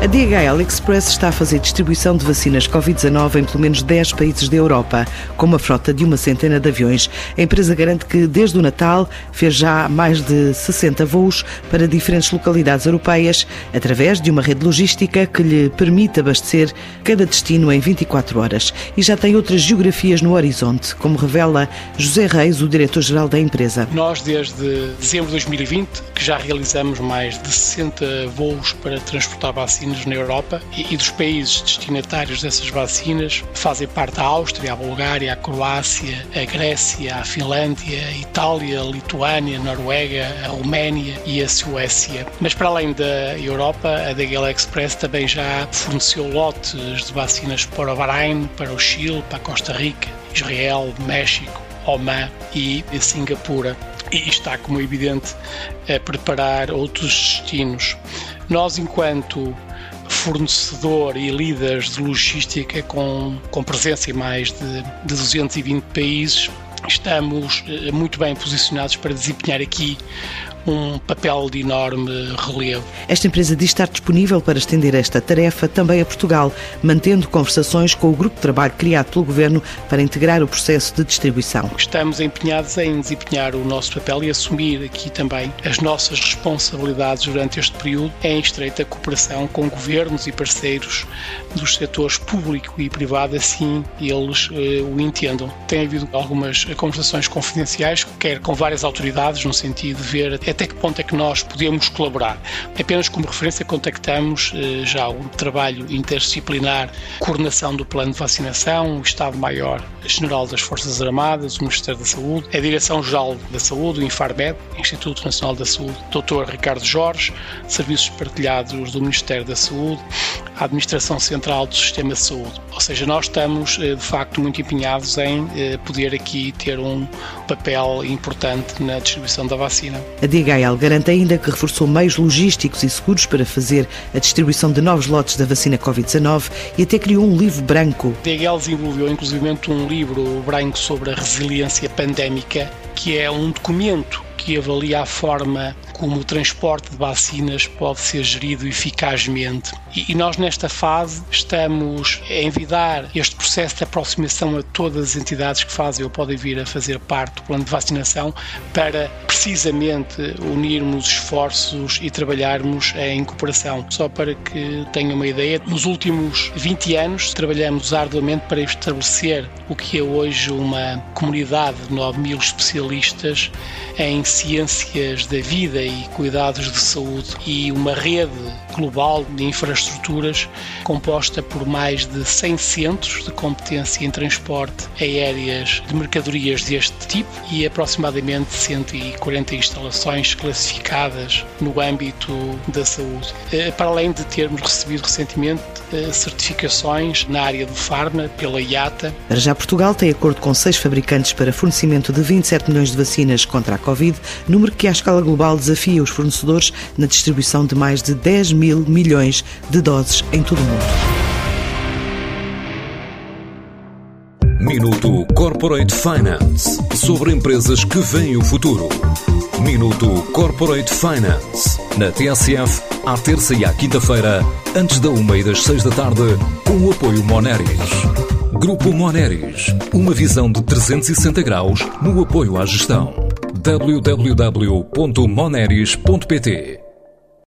A DHL Express está a fazer distribuição de vacinas Covid-19 em pelo menos 10 países da Europa, com uma frota de uma centena de aviões. A empresa garante que, desde o Natal, fez já mais de 60 voos para diferentes localidades europeias, através de uma rede logística que lhe permite abastecer cada destino em 24 horas. E já tem outras geografias no horizonte, como revela José Reis, o diretor-geral da empresa. Nós, desde dezembro de 2020, que já realizamos mais de 60 voos para transportar vacinas na Europa e, e, dos países destinatários dessas vacinas fazem parte a Áustria, a Bulgária, a Croácia, a Grécia, a Finlândia, a Itália, a Lituânia, a Noruega, a Roménia e a Suécia. Mas para além da Europa, a DHL Express também já forneceu lotes de vacinas para o Bahrein, para o Chile, para a Costa Rica, Israel, México, Oman e Singapura e está, como é evidente, a preparar outros destinos. Nós, enquanto fornecedor e líderes de logística com, com presença em mais de, de 220 países, estamos eh, muito bem posicionados para desempenhar aqui um papel de enorme relevo. Esta empresa diz estar disponível para estender esta tarefa também a Portugal, mantendo conversações com o grupo de trabalho criado pelo Governo para integrar o processo de distribuição. Estamos empenhados em desempenhar o nosso papel e assumir aqui também as nossas responsabilidades durante este período em estreita cooperação com governos e parceiros dos setores público e privado, assim eles eh, o entendam. Tem havido algumas conversações confidenciais, quer com várias autoridades, no sentido de ver até que ponto é que nós podemos colaborar. Apenas como referência contactamos eh, já o trabalho interdisciplinar, coordenação do plano de vacinação, o Estado-Maior General das Forças Armadas, o Ministério da Saúde, a Direção-Geral da Saúde, o Infarmed, Instituto Nacional da Saúde, Dr. Ricardo Jorge, serviços partilhados do Ministério da Saúde, a Administração Central do Sistema de Saúde. Ou seja, nós estamos eh, de facto muito empenhados em eh, poder aqui ter um papel importante na distribuição da vacina. A DHL garante ainda que reforçou meios logísticos e seguros para fazer a distribuição de novos lotes da vacina Covid-19 e até criou um livro branco. A DHL desenvolveu inclusive um livro branco sobre a resiliência pandémica, que é um documento que avalia a forma como o transporte de vacinas pode ser gerido eficazmente. E, nós, nesta fase, estamos a envidar este processo de aproximação a todas as entidades que fazem ou podem vir a fazer parte do plano de vacinação para precisamente unirmos esforços e trabalharmos em cooperação. Só para que tenham uma ideia, nos últimos 20 anos trabalhamos arduamente para estabelecer o que é hoje uma comunidade de 9 mil especialistas em ciências da vida e cuidados de saúde e uma rede global de infraestruturas composta por mais de 100 centros de competência em transporte aéreas de mercadorias deste tipo e aproximadamente 140 instalações classificadas no âmbito da saúde. Eh, para além de termos recebido recentemente eh, certificações na área do farma pela IATA. Já Portugal tem acordo com seis fabricantes para fornecimento de 27 milhões de vacinas contra a Covid, número que à escala global desafia os fornecedores na distribuição de mais de 10 mil milhões de doses em todo o mundo. Minuto Corporate Finance sobre empresas que veem o futuro. Minuto Corporate Finance na TSF, à terça e à quinta-feira, antes da uma e das seis da tarde, com o apoio Moneris. Grupo Moneris, uma visão de 360 graus no apoio à gestão. www.moneris.pt